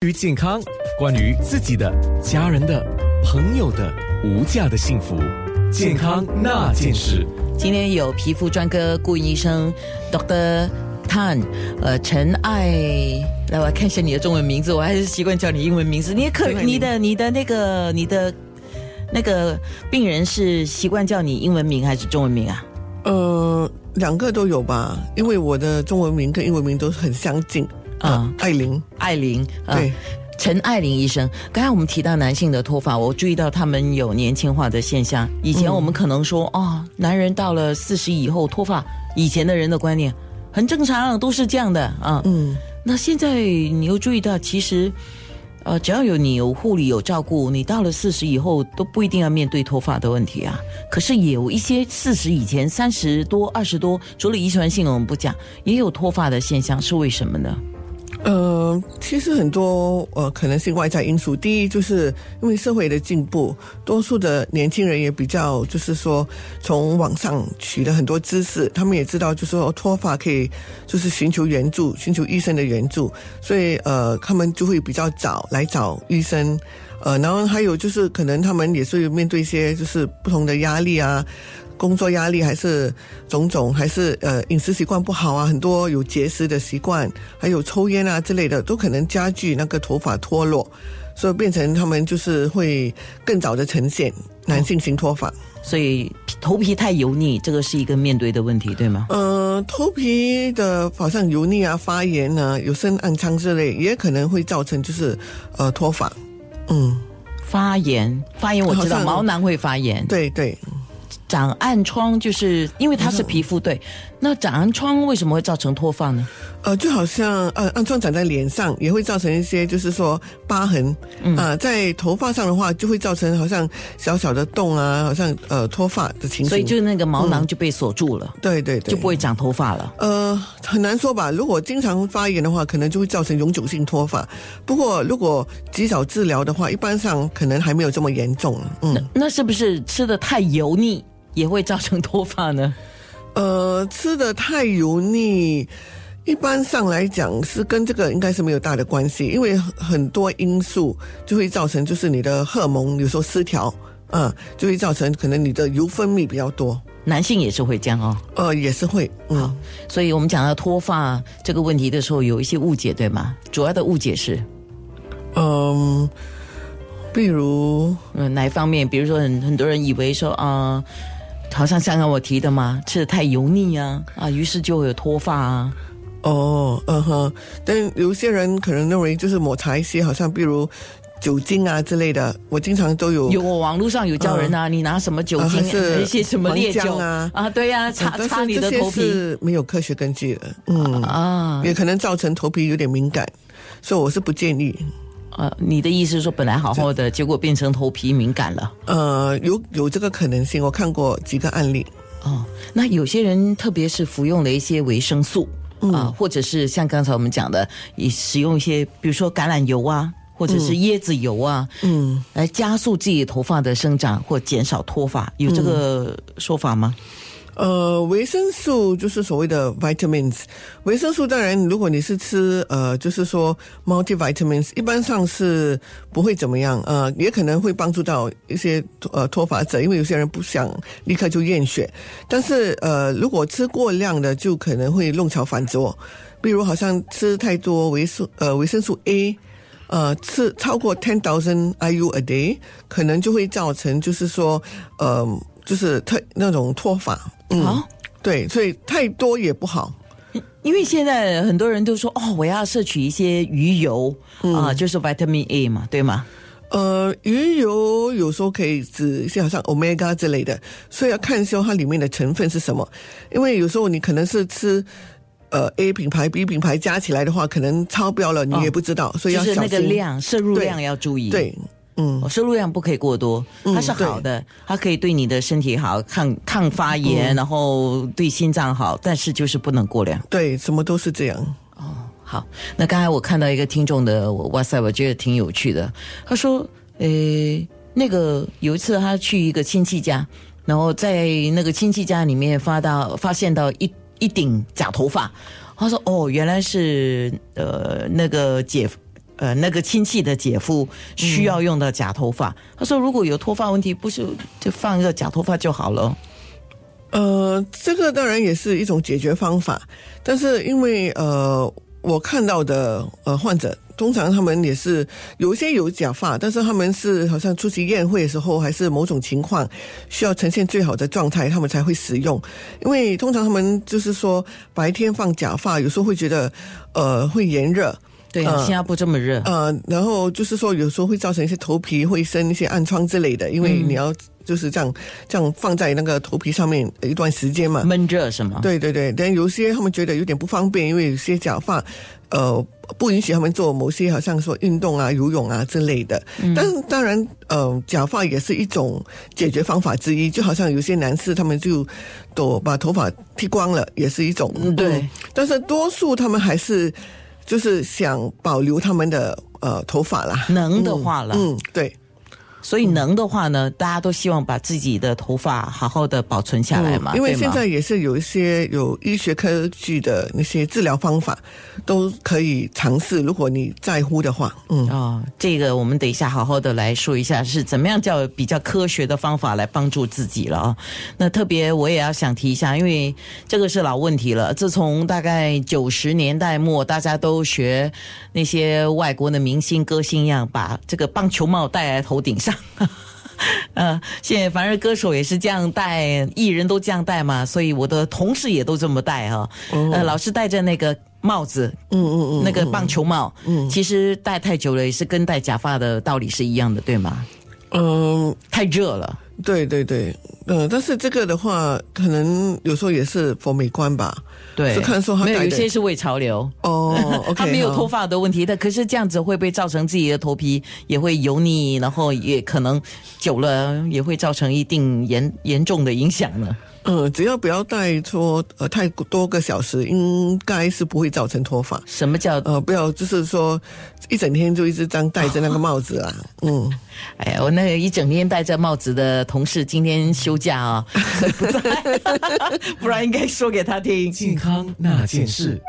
关于健康，关于自己的、家人的、朋友的无价的幸福，健康那件事。今天有皮肤专科顾医生 Dr. Tan，呃，陈爱，来，我来看一下你的中文名字，我还是习惯叫你英文名字。你的客，陈爱玲你的你的那个你的那个病人是习惯叫你英文名还是中文名啊？呃，两个都有吧，因为我的中文名跟英文名都很相近啊啊，艾琳，艾琳，啊对，陈爱玲医生，刚才我们提到男性的脱发，我注意到他们有年轻化的现象。以前我们可能说，哦，男人到了四十以后脱发，以前的人的观念很正常，都是这样的啊。嗯，那现在你又注意到，其实，呃，只要有你有护理有照顾，你到了四十以后都不一定要面对脱发的问题啊。可是也有一些四十以前三十多、二十多，除了遗传性我们不讲，也有脱发的现象，是为什么呢？呃，其实很多呃可能性外在因素，第一就是因为社会的进步，多数的年轻人也比较就是说从网上取了很多知识，他们也知道就是说脱发可以就是寻求援助，寻求医生的援助，所以呃他们就会比较早来找医生。呃，然后还有就是，可能他们也是面对一些就是不同的压力啊，工作压力还是种种，还是呃饮食习惯不好啊，很多有节食的习惯，还有抽烟啊之类的，都可能加剧那个头发脱落，所以变成他们就是会更早的呈现男性型脱发。所以头皮太油腻，这个是一个面对的问题，对吗？呃，头皮的好像油腻啊、发炎啊、有深暗疮之类，也可能会造成就是呃脱发。嗯，发炎，发炎我知道，毛囊会发炎，对对，长暗疮就是因为它是皮肤，对。那长暗疮为什么会造成脱发呢？呃，就好像呃暗疮长在脸上，也会造成一些就是说疤痕。啊、在头发上的话，就会造成好像小小的洞啊，好像呃脱发的情形。所以就那个毛囊就被锁住了，对对对，就不会长头发了。呃，很难说吧。如果经常发炎的话，可能就会造成永久性脱发。不过，如果及早治疗的话，一般上可能还没有这么严重。嗯，那是不是吃的太油腻也会造成脱发呢？呃，吃的太油腻，一般上来讲是跟这个应该是没有大的关系，因为很很多因素就会造成，就是你的荷尔蒙有时候失调，嗯、就会造成可能你的油分泌比较多，男性也是会这样哦。呃，也是会，嗯。所以我们讲到脱发这个问题的时候，有一些误解，对吗？主要的误解是，嗯，比如嗯，哪一方面？比如说很很多人以为说啊、好像刚刚我提的嘛，吃的太油腻啊，啊，于是就会有脱发啊。哦，嗯哼，但有些人可能认为就是抹茶一些，好像比如酒精啊之类的，我经常都有有我网络上有教人啊，你拿什么酒精，是一些什么烈酒啊？啊。对呀、擦擦你的头皮。是没有科学根据的，嗯，啊。也可能造成头皮有点敏感，所以我是不建议。呃，你的意思是说本来好好的，结果变成头皮敏感了？呃，有有这个可能性，我看过几个案例。哦，那有些人特别是服用了一些维生素啊、或者是像刚才我们讲的，以使用一些比如说橄榄油啊，或者是椰子油啊，嗯，来加速自己头发的生长或减少脱发，有这个说法吗？呃，维生素就是所谓的 vitamins。维生素当然，如果你是吃呃，就是说 multivitamins，一般上是不会怎么样。呃，也可能会帮助到一些呃脱发者，因为有些人不想立刻就验血。但是呃，如果吃过量的，就可能会弄巧反拙。比如好像吃太多维素呃维生素 A。呃，吃超过 ten thousand IU a day，可能就会造成就是说，呃，就是太那种脱发。嗯，啊对，所以太多也不好。因为现在很多人都说哦，我要摄取一些鱼油啊、就是 vitamin A 嘛，对吗？呃，鱼油有时候可以指一些好像 omega 之类的，所以要看一下它里面的成分是什么。因为有时候你可能是吃呃 A 品牌、B 品牌加起来的话，可能超标了，你也不知道，所以就是那要小心。个量摄入量要注意。对，嗯哦，摄入量不可以过多，它是好的，它可以对你的身体好，抗抗发嗯炎，然后对心脏好，但是就是不能过量。对，什么都是这样。哦好，那刚才我看到一个听众的哇塞，我觉得挺有趣的。他说，诶，那个有一次他去一个亲戚家，然后在那个亲戚家里面发到发现到一一顶假头发。他说，哦，原来是呃那个姐呃那个亲戚的姐夫需要用到假头发。他说如果有脱发问题，不是就放一个假头发就好了。呃，这个当然也是一种解决方法，但是因为呃，我看到的呃患者，通常他们也是有一些有假发，但是他们是好像出席宴会的时候，还是某种情况需要呈现最好的状态，他们才会使用。因为通常他们就是说白天放假发，有时候会觉得呃会炎热。对啊，新加坡这么热。呃，然后就是说有时候会造成一些头皮会生一些暗疮之类的，因为你要。就是这样，这样放在那个头皮上面一段时间嘛，闷热是吗？对对对，但有些他们觉得有点不方便，因为有些假发，呃，不允许他们做某些好像说运动啊、游泳啊之类的。但是当然，呃，假发也是一种解决方法之一，就好像有些男士他们就都把头发剃光了，也是一种。对，但是多数他们还是就是想保留他们的呃头发啦，能的话了，嗯，对。所以能的话呢，大家都希望把自己的头发好好的保存下来嘛。因为现在也是有一些有医学科技的那些治疗方法，都可以尝试。如果你在乎的话，嗯哦，这个我们等一下好好的来说一下是怎么样叫比较科学的方法来帮助自己了啊。那特别我也要想提一下，因为这个是老问题了。自从大概九十年代末，大家都学那些外国的明星歌星一样，把这个棒球帽戴在头顶上。呃，现在反正歌手也是这样戴，艺人都这样戴嘛，所以我的同事也都这么戴哈。呃，老是戴着那个帽子，嗯嗯嗯，那个棒球帽，嗯，其实戴太久了也是跟戴假发的道理是一样的，对吗？嗯，太热了。对对对，嗯，但是这个的话，可能有时候也是否美观吧？对，是看说他没有，有些是为潮流哦。他没有脱发的问题，但可是这样子会不会造成自己的头皮也会油腻，然后也可能久了也会造成一定严严重的影响呢？嗯，只要不要戴说呃太多个小时，应该是不会造成脱发。什么叫呃不要就是说一整天就一直这样戴着那个帽子啊？嗯，哎呀，我那个一整天戴着帽子的同事今天休假啊，不在，不然应该说给他听。健康那件事。